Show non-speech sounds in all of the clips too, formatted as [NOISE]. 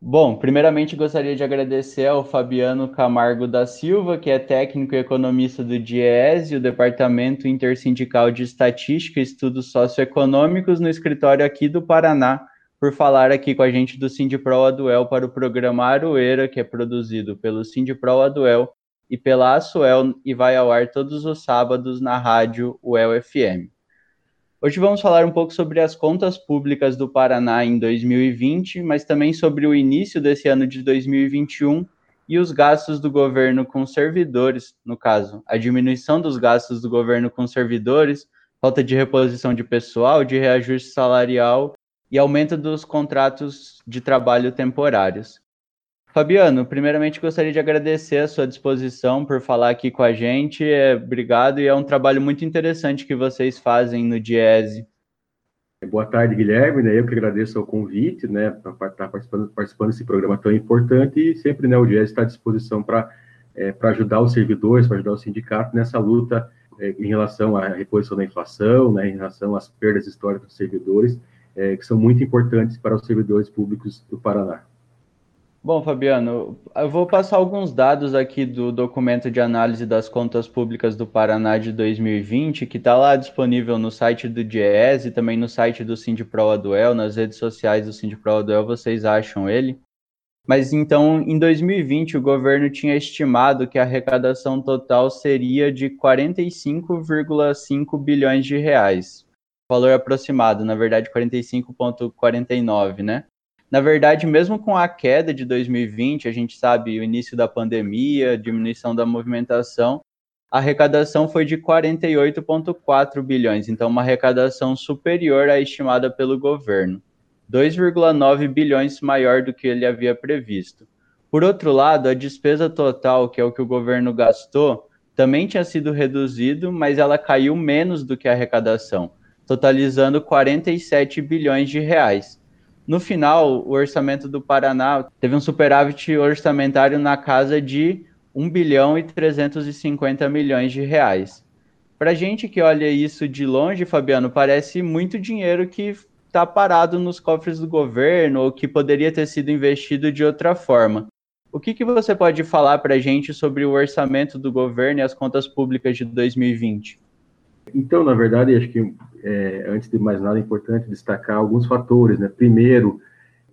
Bom, primeiramente gostaria de agradecer ao Fabiano Camargo da Silva, que é técnico e economista do DIES, o Departamento Intersindical de Estatística e Estudos Socioeconômicos, no escritório aqui do Paraná, por falar aqui com a gente do Sindipro Aduel para o programa Aroeira, que é produzido pelo Sindipro Aduel e pela Asuel e vai ao ar todos os sábados na rádio UEL FM. Hoje vamos falar um pouco sobre as contas públicas do Paraná em 2020, mas também sobre o início desse ano de 2021 e os gastos do governo com servidores, no caso, a diminuição dos gastos do governo com servidores, falta de reposição de pessoal, de reajuste salarial e aumento dos contratos de trabalho temporários. Fabiano, primeiramente gostaria de agradecer a sua disposição por falar aqui com a gente. É, obrigado, e é um trabalho muito interessante que vocês fazem no Diese. Boa tarde, Guilherme. Né? Eu que agradeço o convite, né, para estar participando, participando desse programa tão importante e sempre, né, o Diese está à disposição para é, ajudar os servidores, para ajudar o sindicato nessa luta é, em relação à reposição da inflação, né, em relação às perdas históricas dos servidores, é, que são muito importantes para os servidores públicos do Paraná. Bom, Fabiano, eu vou passar alguns dados aqui do documento de análise das contas públicas do Paraná de 2020, que está lá disponível no site do DIES e também no site do Sindipro Aduel, nas redes sociais do Sindipro Aduel, vocês acham ele. Mas então, em 2020, o governo tinha estimado que a arrecadação total seria de 45,5 bilhões de reais. Valor aproximado, na verdade, 45,49, né? Na verdade, mesmo com a queda de 2020, a gente sabe o início da pandemia, diminuição da movimentação, a arrecadação foi de 48,4 bilhões, então uma arrecadação superior à estimada pelo governo, 2,9 bilhões maior do que ele havia previsto. Por outro lado, a despesa total, que é o que o governo gastou, também tinha sido reduzido, mas ela caiu menos do que a arrecadação, totalizando 47 bilhões de reais. No final, o orçamento do Paraná teve um superávit orçamentário na casa de 1 bilhão e 350 milhões de reais. Para gente que olha isso de longe, Fabiano, parece muito dinheiro que está parado nos cofres do governo ou que poderia ter sido investido de outra forma. O que, que você pode falar para a gente sobre o orçamento do governo e as contas públicas de 2020? Então, na verdade, acho que é, antes de mais nada é importante destacar alguns fatores, né? Primeiro,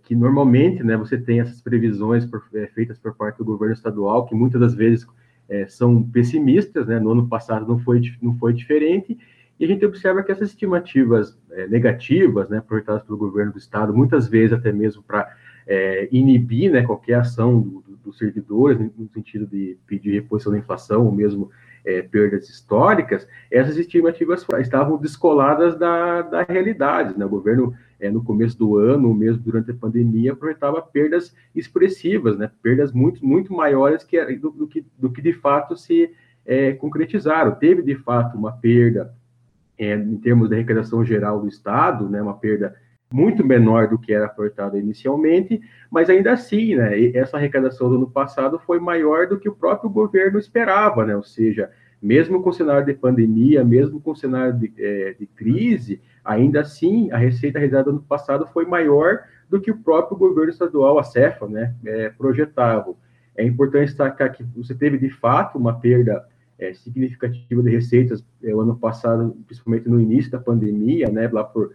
que normalmente, né, você tem essas previsões por, é, feitas por parte do governo estadual, que muitas das vezes é, são pessimistas, né? No ano passado não foi, não foi diferente, e a gente observa que essas estimativas é, negativas, né, projetadas pelo governo do estado, muitas vezes até mesmo para é, inibir, né, qualquer ação dos do, do servidores, no sentido de pedir reposição da inflação, ou mesmo é, perdas históricas, essas estimativas estavam descoladas da, da realidade. Né? O governo, é, no começo do ano, mesmo durante a pandemia, projetava perdas expressivas, né? perdas muito, muito maiores que, do, do, que, do que de fato se é, concretizaram. Teve, de fato, uma perda é, em termos da arrecadação geral do Estado, né? uma perda muito menor do que era projetado inicialmente, mas ainda assim, né, essa arrecadação do ano passado foi maior do que o próprio governo esperava, né, ou seja, mesmo com o cenário de pandemia, mesmo com o cenário de, é, de crise, ainda assim, a receita realizada no ano passado foi maior do que o próprio governo estadual, a CEFA, né, é, projetava. É importante destacar que você teve, de fato, uma perda é, significativa de receitas é, o ano passado, principalmente no início da pandemia, né, lá por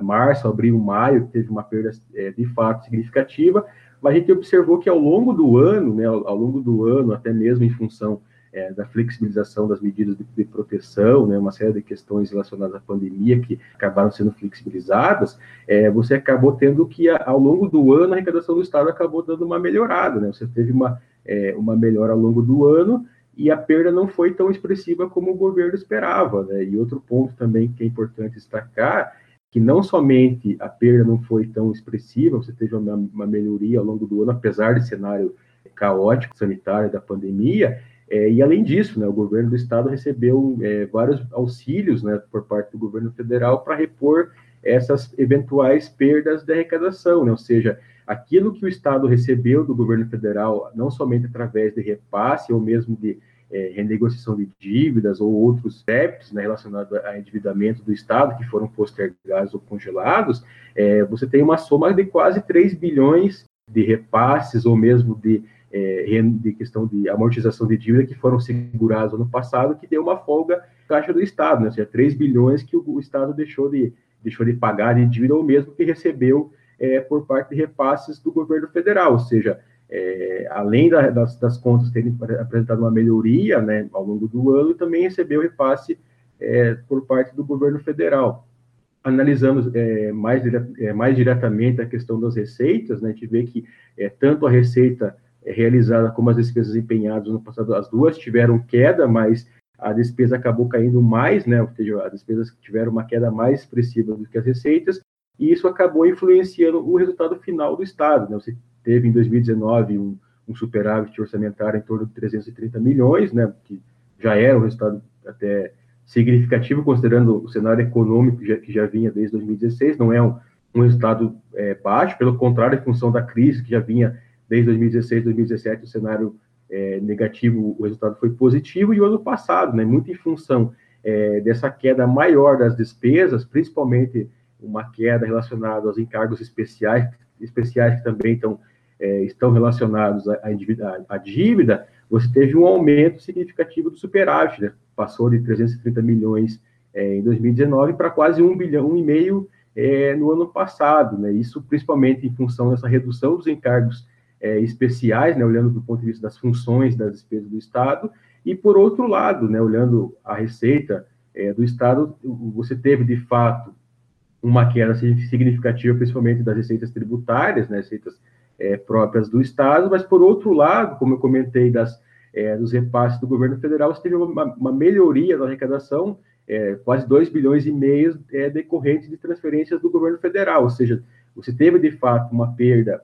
março, abril, maio, teve uma perda é, de fato significativa, mas a gente observou que ao longo do ano, né, ao, ao longo do ano, até mesmo em função é, da flexibilização das medidas de, de, proteção, né, uma série de questões relacionadas à pandemia que acabaram sendo flexibilizadas, é, você acabou tendo que, ao longo do ano, a arrecadação do Estado acabou dando uma melhorada, né, você teve uma, é, uma melhora ao longo do ano, e a perda não foi tão expressiva como o governo esperava, né, e outro ponto também que é importante destacar que não somente a perda não foi tão expressiva, você teve uma, uma melhoria ao longo do ano, apesar do cenário caótico sanitário da pandemia, é, e além disso, né, o governo do estado recebeu é, vários auxílios né, por parte do governo federal para repor essas eventuais perdas de arrecadação, né, ou seja, aquilo que o estado recebeu do governo federal, não somente através de repasse ou mesmo de é, renegociação de dívidas ou outros débitos né, relacionados a endividamento do Estado que foram postergados ou congelados, é, você tem uma soma de quase 3 bilhões de repasses ou mesmo de, é, de questão de amortização de dívida que foram segurados ano passado, que deu uma folga caixa do Estado, né? ou seja, 3 bilhões que o, o Estado deixou de, deixou de pagar de dívida ou mesmo que recebeu é, por parte de repasses do governo federal, ou seja, é, além da, das, das, contas terem apresentado uma melhoria né, ao longo do ano, também recebeu repasse é, por parte do governo federal. Analisando é, mais, é, mais diretamente a questão das receitas, né, a gente vê que é, tanto a receita realizada como as despesas empenhadas no passado, as duas tiveram queda, mas a despesa acabou caindo mais, né, ou seja, as despesas tiveram uma queda mais expressiva do que as receitas, e isso acabou influenciando o resultado final do Estado. Né? Você teve em 2019 um, um superávit orçamentário em torno de 330 milhões, né, que já era um resultado até significativo, considerando o cenário econômico que já, que já vinha desde 2016, não é um, um resultado é, baixo, pelo contrário, em função da crise que já vinha desde 2016, 2017, o cenário é, negativo, o resultado foi positivo, e o ano passado, né, muito em função é, dessa queda maior das despesas, principalmente uma queda relacionada aos encargos especiais, especiais que também estão, é, estão relacionados à, à, dívida, você teve um aumento significativo do superávit, né? passou de 330 milhões é, em 2019 para quase um bilhão e meio é, no ano passado, né? Isso principalmente em função dessa redução dos encargos é, especiais, né? Olhando do ponto de vista das funções das despesas do Estado e por outro lado, né? Olhando a receita é, do Estado, você teve de fato uma queda significativa, principalmente das receitas tributárias, né, receitas é, próprias do Estado, mas, por outro lado, como eu comentei, das, é, dos repasses do governo federal, você teve uma, uma melhoria da arrecadação, é, quase 2 bilhões e meio é, decorrentes de transferências do governo federal, ou seja, você teve, de fato, uma perda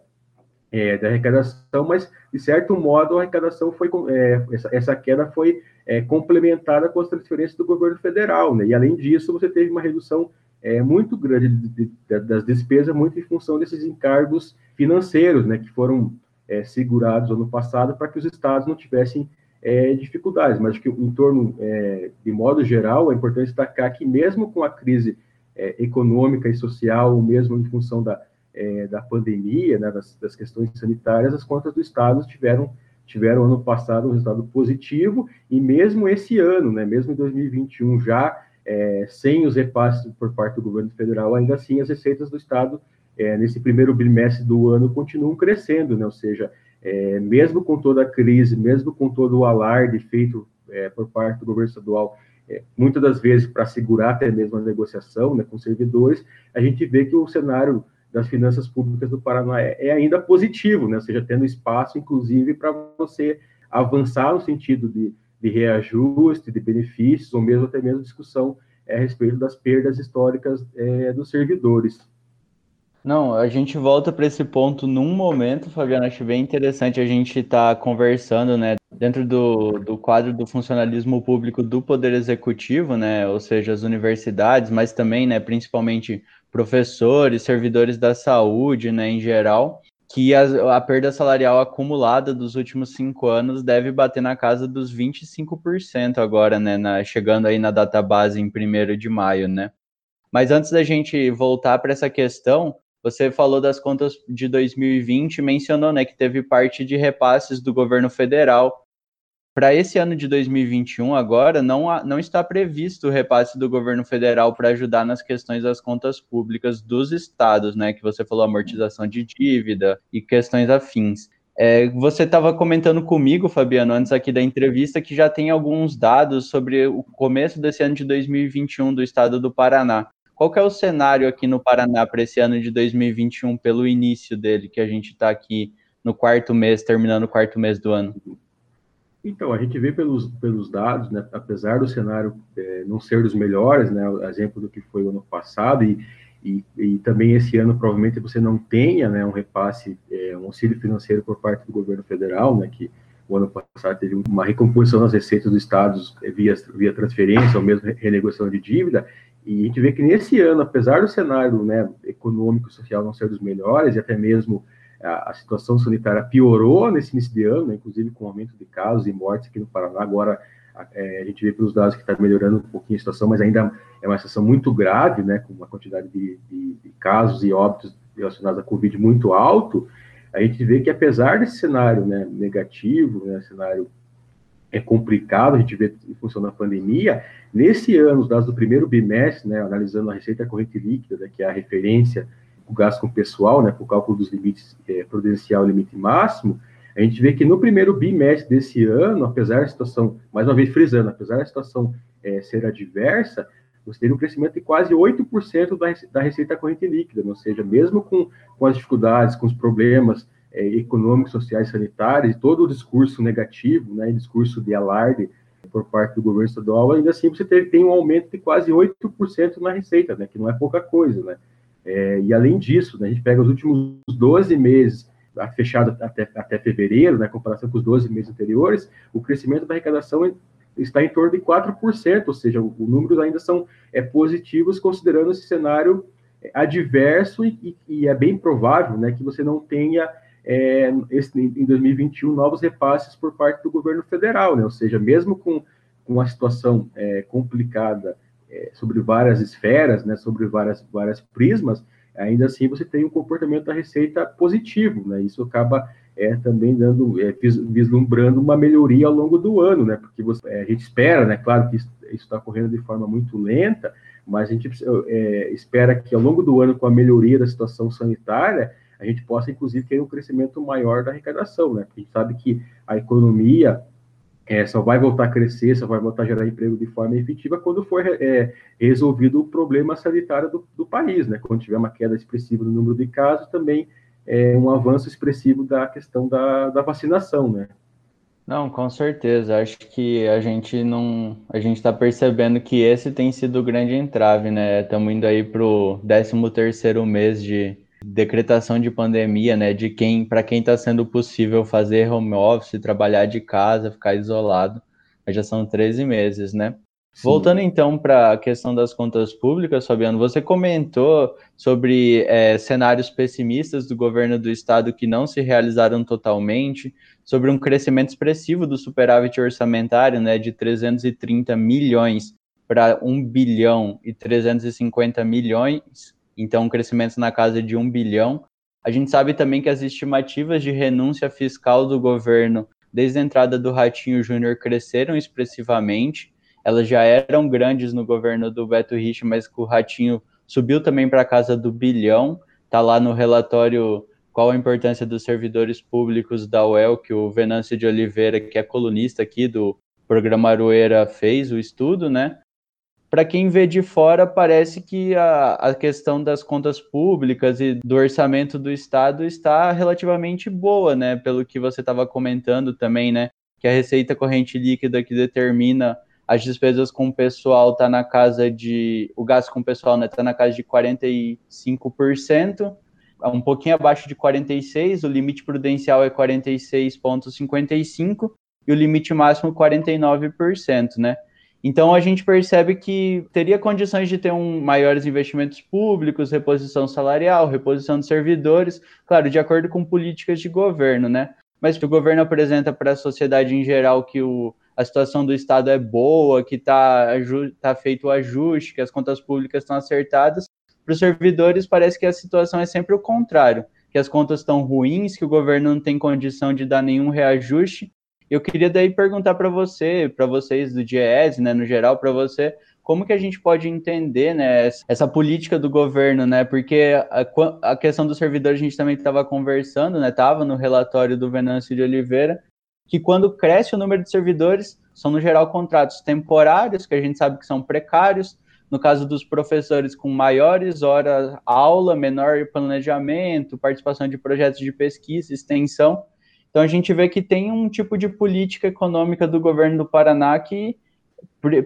é, da arrecadação, mas, de certo modo, a arrecadação foi, é, essa, essa, queda foi é, complementada com as transferências do governo federal, né? e, além disso, você teve uma redução é, muito grande de, de, das despesas, muito em função desses encargos financeiros, né, que foram é, segurados ano passado para que os estados não tivessem é, dificuldades. Mas que em torno, é, de modo geral, é importante destacar que mesmo com a crise é, econômica e social, mesmo em função da, é, da pandemia, né, das, das, questões sanitárias, as contas do estado tiveram tiveram ano passado um resultado positivo e mesmo esse ano, né, mesmo em 2021 já é, sem os repasses por parte do governo federal, ainda assim as receitas do Estado, é, nesse primeiro bimestre do ano, continuam crescendo, né? ou seja, é, mesmo com toda a crise, mesmo com todo o alarde feito é, por parte do governo estadual, é, muitas das vezes para segurar até mesmo a negociação né, com servidores, a gente vê que o cenário das finanças públicas do Paraná é, é ainda positivo, né? ou seja, tendo espaço, inclusive, para você avançar no sentido de de reajuste, de benefícios, ou mesmo até mesmo discussão é, a respeito das perdas históricas é, dos servidores. Não, a gente volta para esse ponto num momento, Fabiano, acho bem interessante a gente estar tá conversando, né, dentro do, do quadro do funcionalismo público do Poder Executivo, né, ou seja, as universidades, mas também, né, principalmente professores, servidores da saúde, né, em geral, que a, a, perda salarial acumulada dos últimos cinco anos deve bater na casa dos 25% agora, né? Na, chegando aí na data base em 1 de maio, né? Mas antes da gente voltar para essa questão, você falou das contas de 2020 mencionou né, que teve parte de repasses do governo federal para esse ano de 2021, agora, não, há, não está previsto o repasse do governo federal para ajudar nas questões das contas públicas dos estados, né? Que você falou amortização de dívida e questões afins. É, você estava comentando comigo, Fabiano, antes aqui da entrevista, que já tem alguns dados sobre o começo desse ano de 2021 do estado do Paraná. Qual que é o cenário aqui no Paraná para esse ano de 2021, pelo início dele, que a gente está aqui no quarto mês, terminando o quarto mês do ano? Então, a gente vê pelos, pelos dados, né, apesar do cenário é, não ser dos melhores, né, exemplo do que foi o ano passado, e, e, e também esse ano provavelmente você não tenha né, um repasse, é, um auxílio financeiro por parte do governo federal, né, que o ano passado teve uma recomposição das receitas dos estados é, via, via transferência ou mesmo renegociação de dívida, e a gente vê que nesse ano, apesar do cenário né, econômico e social não ser dos melhores, e até mesmo a, a situação sanitária piorou nesse início de ano, né, inclusive com aumento de casos e mortes aqui no Paraná. Agora, a, é, a gente vê pelos dados que está melhorando um pouquinho a situação, mas ainda é uma situação muito grave, né, com uma quantidade de, de, de casos e óbitos relacionados à Covid muito alto. a gente vê que apesar desse cenário né, negativo, né, cenário é complicado, a gente vê em função da pandemia, nesse ano, os dados do primeiro bimestre, né, analisando a receita corrente líquida, né, que é a referência o gasto com pessoal, né, para o cálculo dos limites é, prudencial e limite máximo, a gente vê que no primeiro bimestre desse ano, apesar da situação, mais uma vez frisando, apesar da situação é, ser adversa, você teve um crescimento de quase 8% da, da receita corrente líquida, ou seja, mesmo com, com as dificuldades, com os problemas é, econômicos, sociais, sanitários, e todo o discurso negativo, né, discurso de alarde por parte do governo estadual, ainda assim você teve, tem um aumento de quase 8% na receita, né, que não é pouca coisa, né. É, e além disso, né, a gente pega os últimos 12 meses, fechado até, até fevereiro, na né, comparação com os 12 meses anteriores, o crescimento da arrecadação está em torno de 4%, ou seja, os números ainda são é, positivos, considerando esse cenário é, adverso e, e, é bem provável né, que você não tenha é, esse, em 2021 novos repasses por parte do governo federal, né, ou seja, mesmo com, com a situação é, complicada é, sobre várias esferas, né, sobre várias, várias prismas, ainda assim você tem um comportamento da receita positivo, né, isso acaba é também dando, é, vislumbrando uma melhoria ao longo do ano, né? Porque você, é, a gente espera, né? Claro que isso está ocorrendo de forma muito lenta, mas a gente é, espera que ao longo do ano, com a melhoria da situação sanitária, a gente possa, inclusive, ter um crescimento maior da arrecadação, né? Porque a gente sabe que a economia é, só vai voltar a crescer, só vai voltar a gerar emprego de forma efetiva quando for é, resolvido o problema sanitário do, do, país, né? Quando tiver uma queda expressiva no número de casos, também é, um avanço expressivo da questão da, da vacinação, né? Não, com certeza. Acho que a gente não. A gente está percebendo que esse tem sido o grande entrave, né? Estamos indo aí para o 13 terceiro mês de decretação de pandemia, né? De quem, para quem está sendo possível fazer home office, trabalhar de casa, ficar isolado. Mas já são 13 meses, né? Voltando então para a questão das contas públicas, Fabiano, você comentou sobre é, cenários pessimistas do governo do estado que não se realizaram totalmente, sobre um crescimento expressivo do superávit orçamentário, né, de 330 milhões para 1 bilhão e 350 milhões, então um crescimento na casa de 1 bilhão. A gente sabe também que as estimativas de renúncia fiscal do governo desde a entrada do Ratinho Júnior cresceram expressivamente elas já eram grandes no governo do Beto Rich, mas o Ratinho subiu também para a casa do bilhão. Está lá no relatório qual a importância dos servidores públicos da UEL, que o Venâncio de Oliveira, que é colunista aqui do programa Aroeira, fez o estudo, né? Para quem vê de fora, parece que a, a questão das contas públicas e do orçamento do Estado está relativamente boa, né? Pelo que você estava comentando também, né? Que a receita corrente líquida que determina as despesas com o pessoal está na casa de. O gasto com o pessoal está né, tá na casa de 45%, um pouquinho abaixo de 46%, o limite prudencial é 46,55% e o limite máximo 49%, né? Então a gente percebe que teria condições de ter um maiores investimentos públicos, reposição salarial, reposição de servidores, claro, de acordo com políticas de governo, né? Mas o governo apresenta para a sociedade em geral que o, a situação do Estado é boa, que está tá feito o ajuste, que as contas públicas estão acertadas, para os servidores parece que a situação é sempre o contrário, que as contas estão ruins, que o governo não tem condição de dar nenhum reajuste. Eu queria daí perguntar para você, para vocês do DIES, né, no geral, para você, como que a gente pode entender né, essa política do governo, né? Porque a, a questão dos servidores a gente também estava conversando, né? Estava no relatório do Venâncio de Oliveira, que quando cresce o número de servidores, são no geral contratos temporários, que a gente sabe que são precários, no caso dos professores com maiores horas aula, menor planejamento, participação de projetos de pesquisa, extensão. Então a gente vê que tem um tipo de política econômica do governo do Paraná que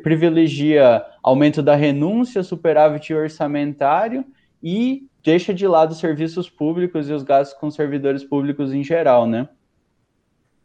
privilegia aumento da renúncia, superávit orçamentário e deixa de lado os serviços públicos e os gastos com servidores públicos em geral, né?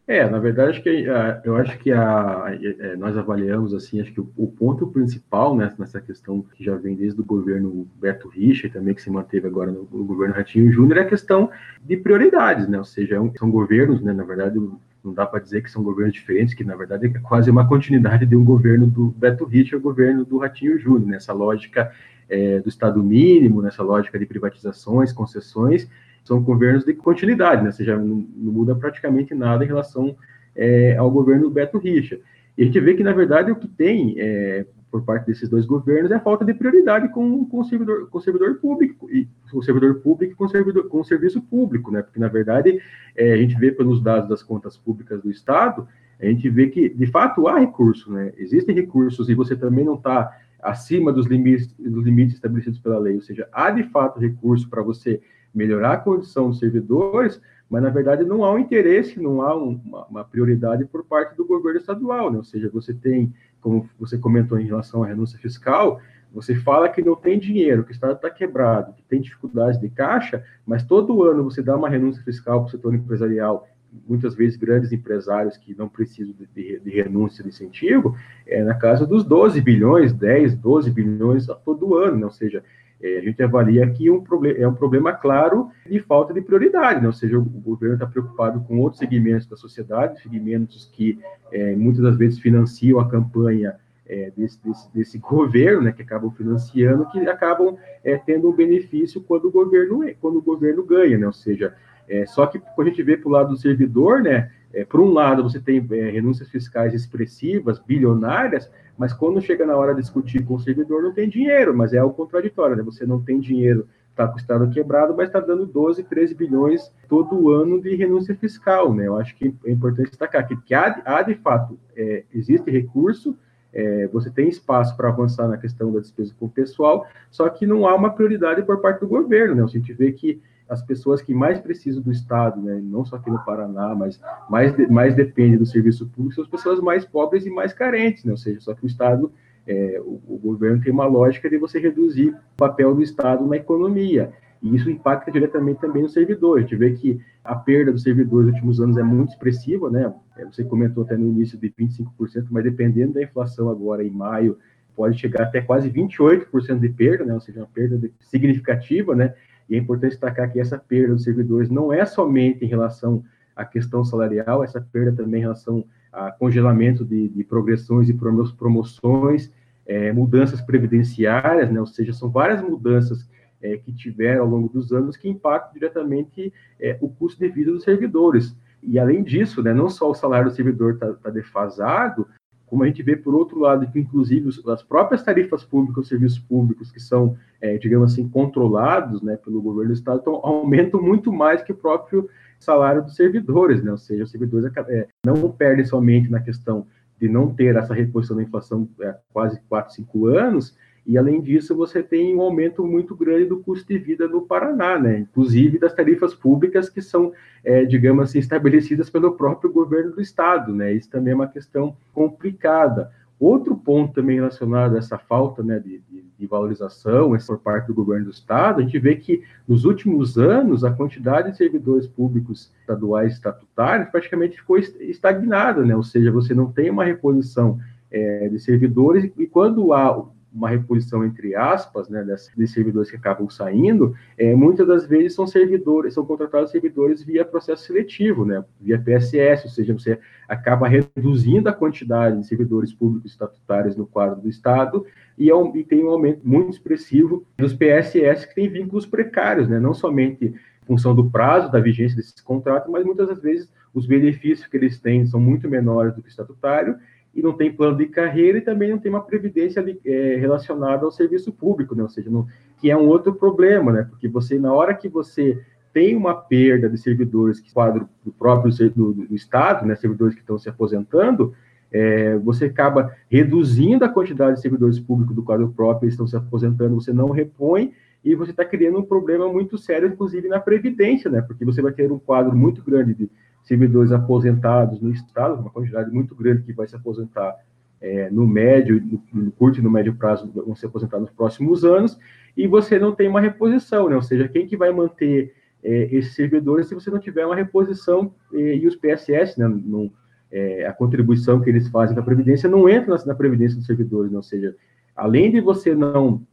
É, na verdade, que, a, eu acho que a, a, é, nós avaliamos, assim, acho que o, o, ponto principal né, nessa questão que já vem desde o governo Beto Richa e também que se manteve agora no, no governo Ratinho Júnior é a questão de prioridades, né, ou seja, é são governos, né, na verdade, não dá para dizer que são governos diferentes, que na verdade é quase uma continuidade de um governo do Beto Richa ao governo do Ratinho Júnior, nessa lógica é, do Estado mínimo, nessa lógica de privatizações, concessões, são governos de continuidade, né? ou seja, não, não muda praticamente nada em relação é, ao governo Beto Richa. E a gente vê que, na verdade, o que tem é, por parte desses dois governos é a falta de prioridade com, com, o, servidor, com o servidor público, e o servidor público com o, servidor, com o serviço público, né? Porque, na verdade, é, a gente vê pelos dados das contas públicas do Estado, a gente vê que, de fato, há recursos, né? Existem recursos e você também não está acima dos limites, dos limites estabelecidos pela lei, ou seja, há de fato recurso para você melhorar a condição dos servidores, mas na verdade não há um interesse, não há um, uma, uma, prioridade por parte do governo estadual, né? ou seja, você tem, como você comentou em relação à renúncia fiscal, você fala que não tem dinheiro, que o Estado está quebrado, que tem dificuldades de caixa, mas todo ano você dá uma renúncia fiscal para o setor empresarial, muitas vezes grandes empresários que não precisam de, de, de renúncia de incentivo, é na casa dos 12 bilhões, 10, 12 bilhões todo ano, né? ou seja, a gente avalia que um é um problema claro de falta de prioridade, né? ou seja, o, o governo está preocupado com outros segmentos da sociedade, segmentos que é, muitas das vezes financiam a campanha é, desse, desse, desse, [LAUGHS] governo, né, que acabam financiando, que acabam é, tendo um benefício quando o governo, quando o governo ganha, né? ou seja, é, só que quando a gente vê para o lado do servidor, né, é, por um lado, você tem é, renúncias fiscais expressivas, bilionárias, mas quando chega na hora de discutir com o servidor, não tem dinheiro, mas é o contraditório, né? Você não tem dinheiro, está com o Estado quebrado, mas está dando 12, 13 bilhões todo ano de renúncia fiscal, né? Eu acho que é importante destacar que, que há, há, de fato, é, existe recurso, é, você tem espaço para avançar na questão da despesa com o pessoal, só que não há uma prioridade por parte do governo, né? A gente vê que as pessoas que mais precisam do Estado, né, não só aqui no Paraná, mas mais, mais depende do serviço público, são as pessoas mais pobres e mais carentes, né, ou seja, só que o Estado, é, o, o, governo tem uma lógica de você reduzir o papel do Estado na economia, e isso impacta diretamente também no servidor. A gente vê que a perda dos servidores nos últimos anos é muito expressiva, né, é, você comentou até no início de 25%, mas dependendo da inflação agora em maio, pode chegar até quase 28% de perda, né, ou seja, uma perda significativa, né, e é importante destacar que essa perda dos servidores não é somente em relação à questão salarial, essa perda também em relação a congelamento de, de progressões e promoções, é, mudanças previdenciárias, né, ou seja, são várias mudanças é, que tiveram ao longo dos anos que impactam diretamente é, o custo de vida dos servidores. E além disso, né, não só o salário do servidor está tá defasado, como a gente vê, por outro lado, que inclusive as próprias tarifas públicas, os serviços públicos que são, é, digamos assim, controlados né, pelo governo do Estado, então, aumentam muito mais que o próprio salário dos servidores, né? ou seja, os servidores é, não perdem somente na questão de não ter essa reposição da inflação há é, quase 4, 5 anos, e, além disso, você tem um aumento muito grande do custo de vida no Paraná, né? inclusive das tarifas públicas que são, é, digamos assim, estabelecidas pelo próprio governo do Estado. Né? Isso também é uma questão complicada. Outro ponto também relacionado a essa falta né, de, de, de, valorização por parte do governo do Estado, a gente vê que nos últimos anos a quantidade de servidores públicos estaduais estatutários praticamente ficou estagnada, né? ou seja, você não tem uma reposição é, de servidores, e quando há uma reposição entre aspas, né, desses servidores que acabam saindo, é, muitas das vezes são servidores, são contratados servidores via processo seletivo, né, via PSS, ou seja, você acaba reduzindo a quantidade de servidores públicos estatutários no quadro do Estado e, é um, e tem um aumento muito expressivo dos PSS que têm vínculos precários, né, não somente em função do prazo da vigência desses contratos, mas muitas das vezes os benefícios que eles têm são muito menores do que o estatutário e não tem plano de carreira e também não tem uma previdência é, relacionada ao serviço público, né? Ou seja, não, que é um outro problema, né? Porque você, na hora que você tem uma perda de servidores que quadro do próprio do, do Estado, né? Servidores que estão se aposentando, é, você acaba reduzindo a quantidade de servidores públicos do quadro próprio, eles estão se aposentando, você não repõe e você está criando um problema muito sério, inclusive na previdência, né? Porque você vai ter um quadro muito grande de servidores aposentados no Estado, uma quantidade muito grande que vai se aposentar é, no médio, no, curto e no médio prazo, vão se aposentar nos próximos anos, e você não tem uma reposição, né? Ou seja, quem que vai manter é, esses servidores se você não tiver uma reposição é, e os PSS, né? Não, é, a contribuição que eles fazem para a Previdência não entra na, na Previdência dos servidores, né? ou seja, além de você não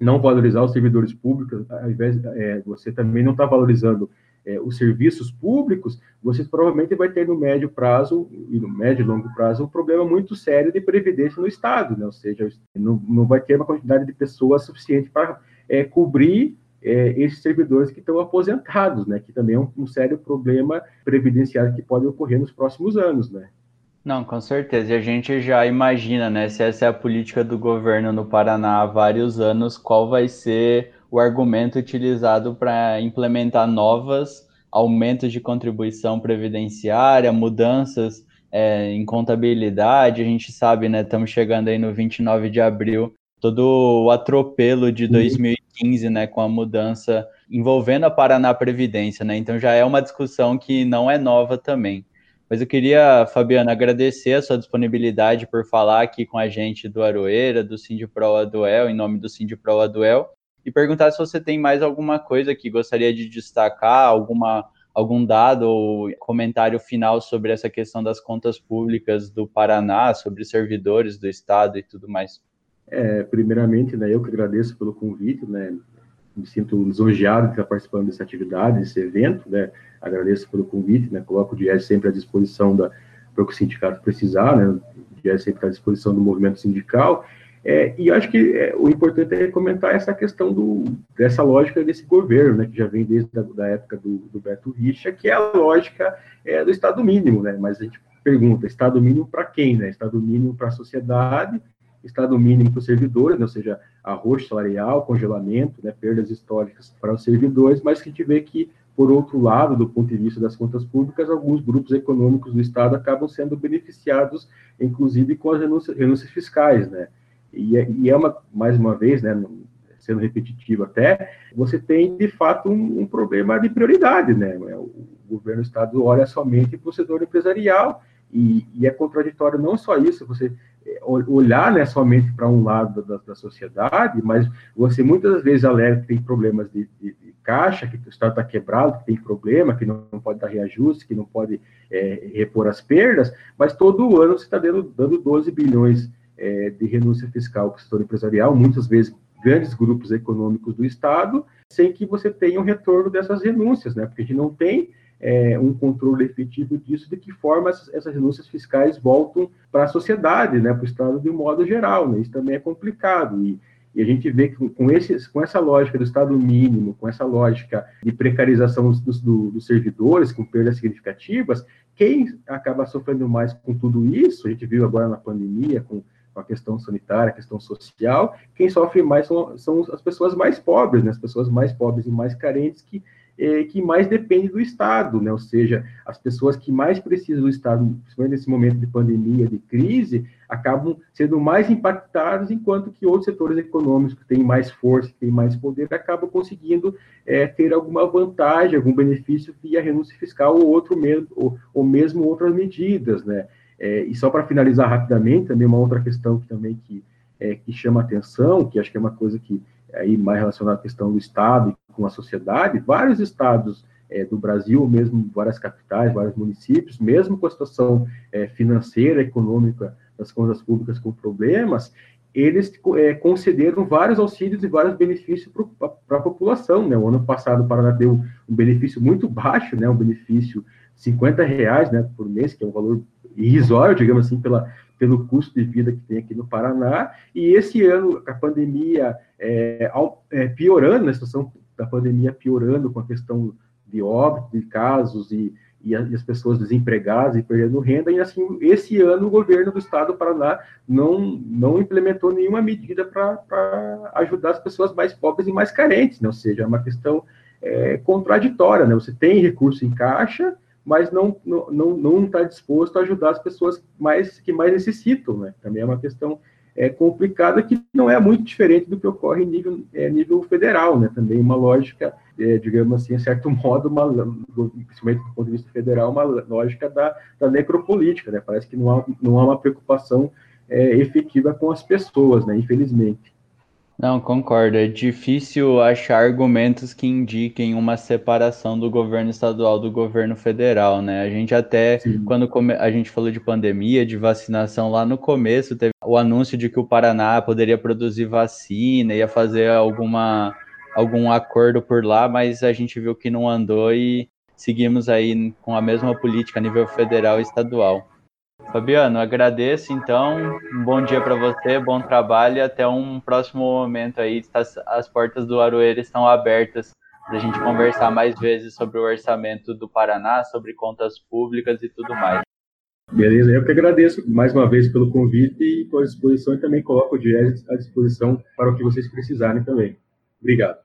não valorizar os servidores públicos, ao invés, é, você também não está valorizando é, os serviços públicos, você provavelmente vai ter no médio prazo e no médio e longo prazo um problema muito sério de previdência no Estado, né? ou seja, não, não vai ter uma quantidade de pessoas suficiente para é, cobrir é, esses servidores que estão aposentados, né? Que também é um, um, sério problema previdenciário que pode ocorrer nos próximos anos, né? Não, com certeza. E a gente já imagina, né? Se essa é a política do governo no Paraná há vários anos, qual vai ser o argumento utilizado para implementar novas aumentos de contribuição previdenciária, mudanças é, em contabilidade. A gente sabe, né? Estamos chegando aí no 29 de abril, todo o atropelo de 2015, uhum. né? Com a mudança envolvendo a Paraná Previdência, né? Então já é uma discussão que não é nova também. Mas eu queria, Fabiana, agradecer a sua disponibilidade por falar aqui com a gente do Aroeira, do Pro Aduel, em nome do Pro Aduel, e perguntar se você tem mais alguma coisa que gostaria de destacar, alguma, algum dado ou comentário final sobre essa questão das contas públicas do Paraná, sobre servidores do Estado e tudo mais. É, primeiramente, né, eu que agradeço pelo convite, né, me sinto lisonjeado de estar participando dessa atividade, desse evento, né, agradeço pelo convite, né, coloco o DIES sempre à disposição da, para o que o sindicato precisar, né, o DIES sempre à disposição do movimento sindical, é, e acho que é, o importante é comentar essa questão do, dessa lógica desse governo, né, que já vem desde a da época do, do Beto Richa, que é a lógica é, do Estado mínimo, né, mas a gente pergunta, Estado mínimo para quem, né, Estado mínimo para a sociedade, Estado mínimo para os servidores, né, ou seja, arroz salarial, congelamento, né, perdas históricas para os servidores, mas que a gente vê que, por outro lado, do ponto de vista das contas públicas, alguns grupos econômicos do Estado acabam sendo beneficiados, inclusive com as renúncias, renúncias fiscais, né, e, é, e é uma, mais uma vez, né, sendo repetitivo até, você tem, de fato, um, um problema de prioridade, né, o governo do Estado olha somente para o setor empresarial, e, e, é contraditório não só isso, você é, olhar né, somente para um lado da, da, sociedade, mas você muitas vezes alega que tem problemas de, de, de caixa, que o Estado está quebrado, que tem problema, que não, não, pode dar reajuste, que não pode é, repor as perdas, mas todo ano você está dando, dando 12 bilhões é, de renúncia fiscal para o setor empresarial, muitas vezes grandes grupos econômicos do Estado, sem que você tenha um retorno dessas renúncias, né? Porque a gente não tem é, um controle efetivo disso, de que forma essas, essas renúncias fiscais voltam para a sociedade, né, para o Estado de um modo geral. Né, isso também é complicado. E, e a gente vê que com, esses, com essa lógica do Estado mínimo, com essa lógica de precarização dos, dos, dos servidores, com perdas significativas, quem acaba sofrendo mais com tudo isso, a gente viu agora na pandemia, com a questão sanitária, a questão social, quem sofre mais são, são as pessoas mais pobres, né, as pessoas mais pobres e mais carentes que é, que mais depende do Estado, né? ou seja, as pessoas que mais precisam do Estado, principalmente nesse momento de pandemia, de crise, acabam sendo mais impactadas, enquanto que outros setores econômicos que têm mais força, que têm mais poder, acabam conseguindo é, ter alguma vantagem, algum benefício via renúncia fiscal ou outro ou, ou mesmo outras medidas, né? É, e só para finalizar rapidamente, também uma outra questão que também que, é, que chama atenção, que acho que é uma coisa que aí mais relacionada à questão do Estado com a sociedade, vários estados é, do Brasil, mesmo várias capitais, vários municípios, mesmo com a situação é, financeira, econômica das contas públicas com problemas, eles é, concederam vários auxílios e vários benefícios para a população. Né? O ano passado o Paraná deu um benefício muito baixo, né? um benefício 50 reais né, por mês, que é um valor irrisório, digamos assim, pela, pelo custo de vida que tem aqui no Paraná. E esse ano, a pandemia é, é, piorando, né, a situação da pandemia piorando com a questão de óbito, de casos e, e, as pessoas desempregadas e perdendo renda, e assim, esse ano o governo do estado do Paraná não, não implementou nenhuma medida para ajudar as pessoas mais pobres e mais carentes, né? ou seja, é uma questão é, contraditória, né? você tem recurso em caixa, mas não não não está disposto a ajudar as pessoas mais que mais necessitam, né? Também é uma questão é, complicada que não é muito diferente do que ocorre em nível, é, nível federal, né? Também uma lógica, é, digamos assim, em certo [LAUGHS] modo, uma, principalmente do ponto de vista federal, uma lógica da, da necropolítica, né? Parece que não há, não há uma preocupação é, efetiva com as pessoas, né? Infelizmente. Não, concordo. É difícil achar argumentos que indiquem uma separação do governo estadual do governo federal, né? A gente até, Sim. quando a gente falou de pandemia, de vacinação, lá no começo teve o anúncio de que o Paraná poderia produzir vacina, ia fazer alguma, algum acordo por lá, mas a gente viu que não andou e seguimos aí com a mesma política a nível federal e estadual. Fabiano, agradeço então. Um bom dia para você, bom trabalho e até um próximo momento aí. As portas do Aroeira estão abertas para a gente conversar mais vezes sobre o orçamento do Paraná, sobre contas públicas e tudo mais. Beleza, eu que agradeço mais uma vez pelo convite e estou à disposição e também coloco o Diés à disposição para o que vocês precisarem também. Obrigado.